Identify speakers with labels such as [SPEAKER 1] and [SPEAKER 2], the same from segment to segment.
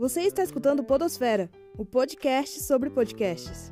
[SPEAKER 1] Você está escutando Podosfera, o podcast sobre podcasts.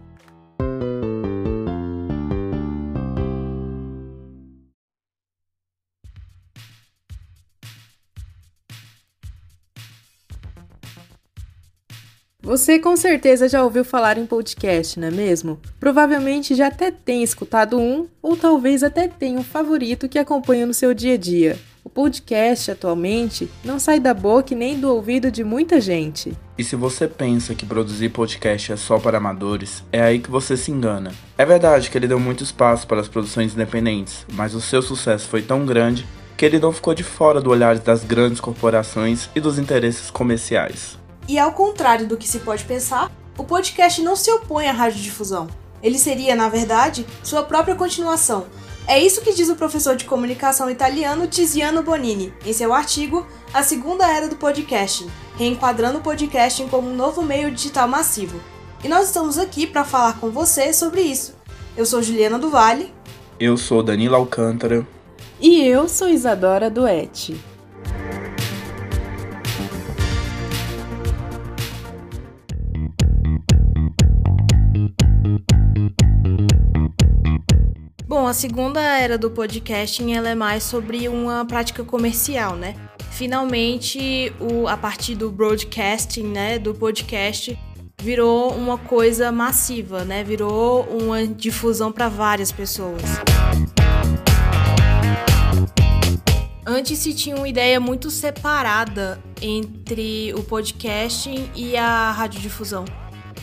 [SPEAKER 2] Você com certeza já ouviu falar em podcast, não é mesmo? Provavelmente já até tem escutado um, ou talvez até tenha um favorito que acompanha no seu dia a dia. O podcast atualmente não sai da boca e nem do ouvido de muita gente.
[SPEAKER 3] E se você pensa que produzir podcast é só para amadores, é aí que você se engana. É verdade que ele deu muito espaço para as produções independentes, mas o seu sucesso foi tão grande que ele não ficou de fora do olhar das grandes corporações e dos interesses comerciais.
[SPEAKER 4] E ao contrário do que se pode pensar, o podcast não se opõe à radiodifusão. Ele seria, na verdade, sua própria continuação, é isso que diz o professor de comunicação italiano Tiziano Bonini em seu artigo A Segunda Era do Podcasting, reenquadrando o podcasting como um novo meio digital massivo. E nós estamos aqui para falar com você sobre isso. Eu sou Juliana do Vale.
[SPEAKER 3] Eu sou Danila Alcântara.
[SPEAKER 2] E eu sou Isadora Duetti.
[SPEAKER 4] A segunda era do podcasting ela é mais sobre uma prática comercial, né? Finalmente, o, a partir do broadcasting, né, do podcast, virou uma coisa massiva, né? Virou uma difusão para várias pessoas. Antes se tinha uma ideia muito separada entre o podcasting e a radiodifusão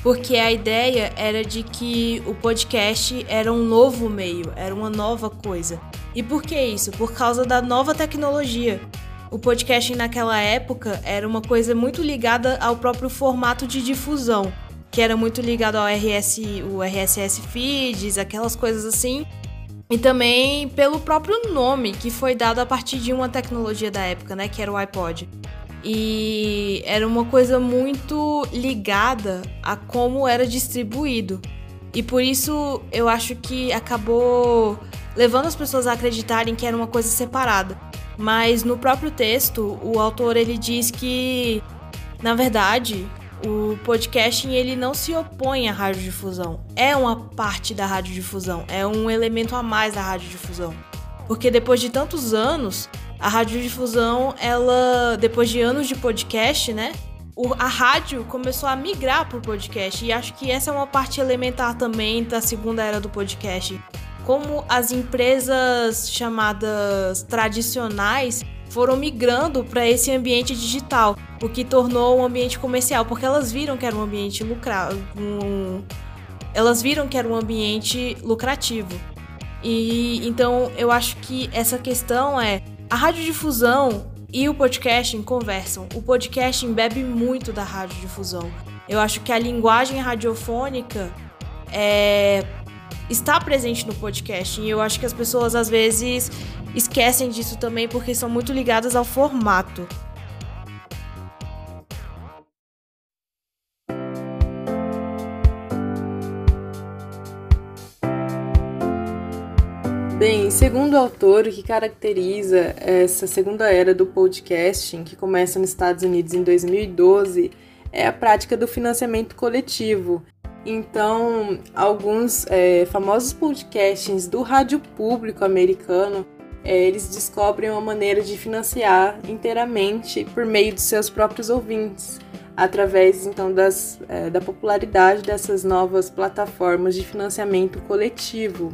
[SPEAKER 4] porque a ideia era de que o podcast era um novo meio, era uma nova coisa. E por que isso? Por causa da nova tecnologia. O podcast naquela época era uma coisa muito ligada ao próprio formato de difusão, que era muito ligado ao RS, o RSS feeds, aquelas coisas assim. E também pelo próprio nome que foi dado a partir de uma tecnologia da época, né, que era o iPod. E era uma coisa muito ligada a como era distribuído. E por isso eu acho que acabou levando as pessoas a acreditarem que era uma coisa separada. Mas no próprio texto, o autor ele diz que, na verdade, o podcasting ele não se opõe à radiodifusão. É uma parte da radiodifusão, é um elemento a mais da radiodifusão. Porque depois de tantos anos, a radiodifusão, ela, depois de anos de podcast, né? A rádio começou a migrar para o podcast. E acho que essa é uma parte elementar também da segunda era do podcast. Como as empresas chamadas tradicionais foram migrando para esse ambiente digital, o que tornou um ambiente comercial, porque elas viram que era um ambiente lucrativo. Um, elas viram que era um ambiente lucrativo. E então eu acho que essa questão é a radiodifusão e o podcasting conversam. O podcasting bebe muito da radiodifusão. Eu acho que a linguagem radiofônica é, está presente no podcasting. E eu acho que as pessoas às vezes esquecem disso também porque são muito ligadas ao formato.
[SPEAKER 2] Bem, segundo o autor, o que caracteriza essa segunda era do podcasting, que começa nos Estados Unidos em 2012, é a prática do financiamento coletivo. Então, alguns é, famosos podcastings do rádio público americano, é, eles descobrem uma maneira de financiar inteiramente por meio de seus próprios ouvintes, através então das, é, da popularidade dessas novas plataformas de financiamento coletivo.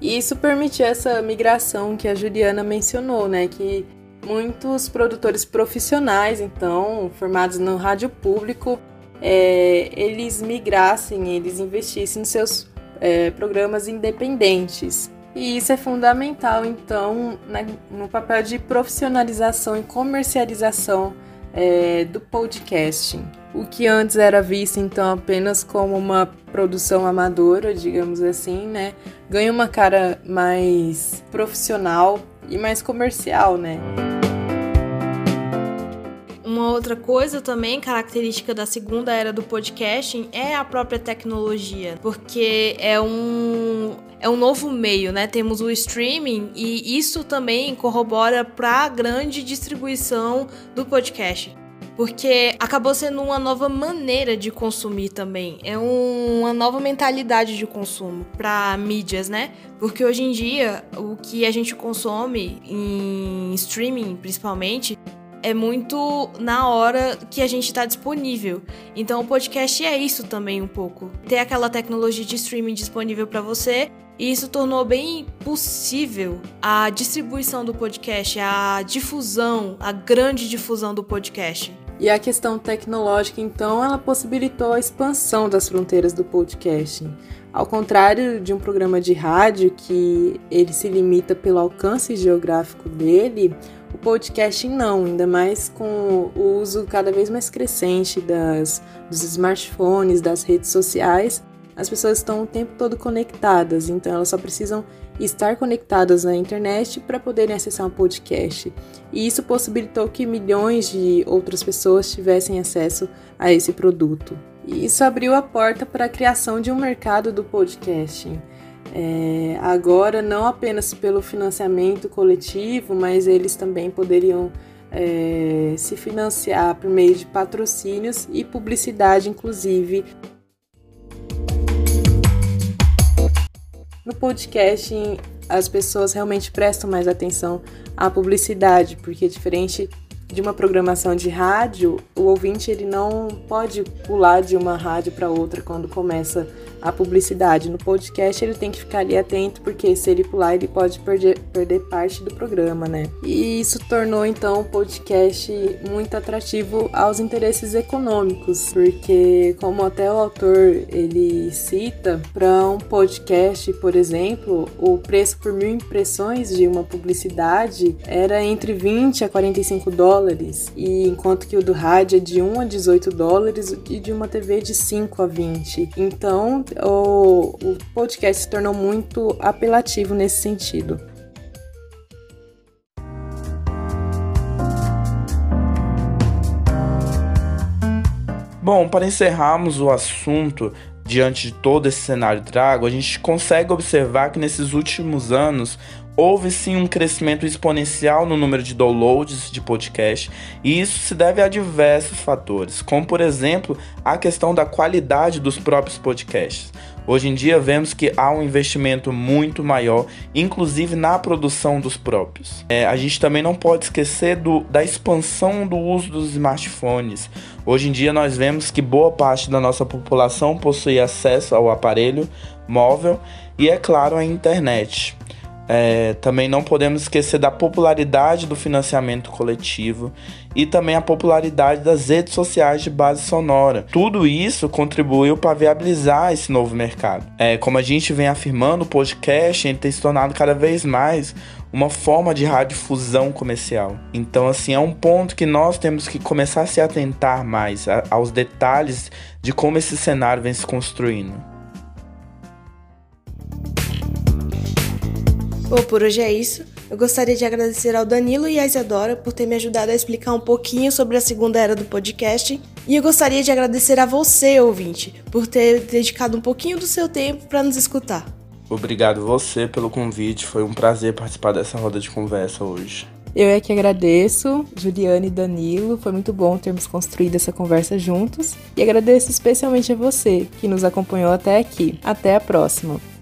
[SPEAKER 2] E isso permitiu essa migração que a Juliana mencionou, né? Que muitos produtores profissionais, então, formados no rádio público, é, eles migrassem, eles investissem nos seus é, programas independentes. E isso é fundamental, então, na, no papel de profissionalização e comercialização é, do podcasting. O que antes era visto então apenas como uma produção amadora, digamos assim, né? Ganha uma cara mais profissional e mais comercial, né?
[SPEAKER 4] Uma outra coisa também característica da segunda era do podcasting é a própria tecnologia, porque é um é um novo meio, né? Temos o streaming e isso também corrobora para a grande distribuição do podcast. Porque acabou sendo uma nova maneira de consumir também. É um, uma nova mentalidade de consumo para mídias, né? Porque hoje em dia o que a gente consome em streaming, principalmente, é muito na hora que a gente está disponível. Então o podcast é isso também um pouco. Ter aquela tecnologia de streaming disponível para você e isso tornou bem possível a distribuição do podcast, a difusão, a grande difusão do podcast.
[SPEAKER 2] E a questão tecnológica, então, ela possibilitou a expansão das fronteiras do podcast. Ao contrário de um programa de rádio que ele se limita pelo alcance geográfico dele, o podcast não, ainda mais com o uso cada vez mais crescente das, dos smartphones, das redes sociais, as pessoas estão o tempo todo conectadas, então elas só precisam estar conectadas na internet para poderem acessar um podcast. E isso possibilitou que milhões de outras pessoas tivessem acesso a esse produto. E isso abriu a porta para a criação de um mercado do podcasting. É, agora, não apenas pelo financiamento coletivo, mas eles também poderiam é, se financiar por meio de patrocínios e publicidade, inclusive, No podcast, as pessoas realmente prestam mais atenção à publicidade, porque diferente de uma programação de rádio, o ouvinte ele não pode pular de uma rádio para outra quando começa a publicidade. No podcast ele tem que ficar ali atento, porque se ele pular, ele pode perder, perder parte do programa, né? E isso tornou então o podcast muito atrativo aos interesses econômicos, porque como até o autor ele cita, para um podcast, por exemplo, o preço por mil impressões de uma publicidade era entre 20 a 45 dólares, e enquanto que o do rádio é de 1 a 18 dólares e de uma TV de 5 a 20. Então, o, o podcast se tornou muito apelativo nesse sentido.
[SPEAKER 3] Bom, para encerrarmos o assunto, diante de todo esse cenário trago, a gente consegue observar que nesses últimos anos houve sim um crescimento exponencial no número de downloads de podcast, e isso se deve a diversos fatores, como por exemplo a questão da qualidade dos próprios podcasts. Hoje em dia vemos que há um investimento muito maior, inclusive na produção dos próprios. É, a gente também não pode esquecer do, da expansão do uso dos smartphones. Hoje em dia nós vemos que boa parte da nossa população possui acesso ao aparelho móvel e, é claro, à internet. É, também não podemos esquecer da popularidade do financiamento coletivo e também a popularidade das redes sociais de base sonora. Tudo isso contribuiu para viabilizar esse novo mercado. É, como a gente vem afirmando, o podcast tem se tornado cada vez mais uma forma de radiodifusão comercial. Então, assim, é um ponto que nós temos que começar a se atentar mais aos detalhes de como esse cenário vem se construindo.
[SPEAKER 1] Bom, por hoje é isso. Eu gostaria de agradecer ao Danilo e à Isadora por ter me ajudado a explicar um pouquinho sobre a segunda era do podcast. E eu gostaria de agradecer a você, ouvinte, por ter dedicado um pouquinho do seu tempo para nos escutar.
[SPEAKER 3] Obrigado você pelo convite, foi um prazer participar dessa roda de conversa hoje.
[SPEAKER 2] Eu é que agradeço, Juliane e Danilo, foi muito bom termos construído essa conversa juntos. E agradeço especialmente a você que nos acompanhou até aqui. Até a próxima!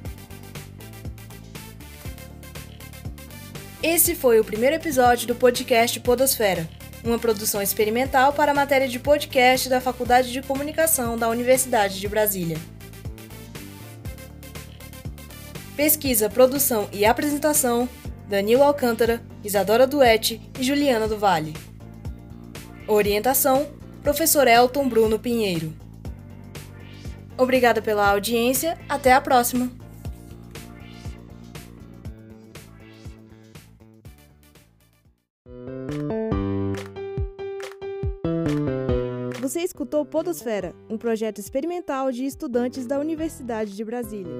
[SPEAKER 1] Esse foi o primeiro episódio do podcast Podosfera, uma produção experimental para a matéria de podcast da Faculdade de Comunicação da Universidade de Brasília. Pesquisa, produção e apresentação: Danilo Alcântara, Isadora Duetti e Juliana do Vale. Orientação: Professor Elton Bruno Pinheiro. Obrigada pela audiência, até a próxima! Você escutou Podosfera, um projeto experimental de estudantes da Universidade de Brasília.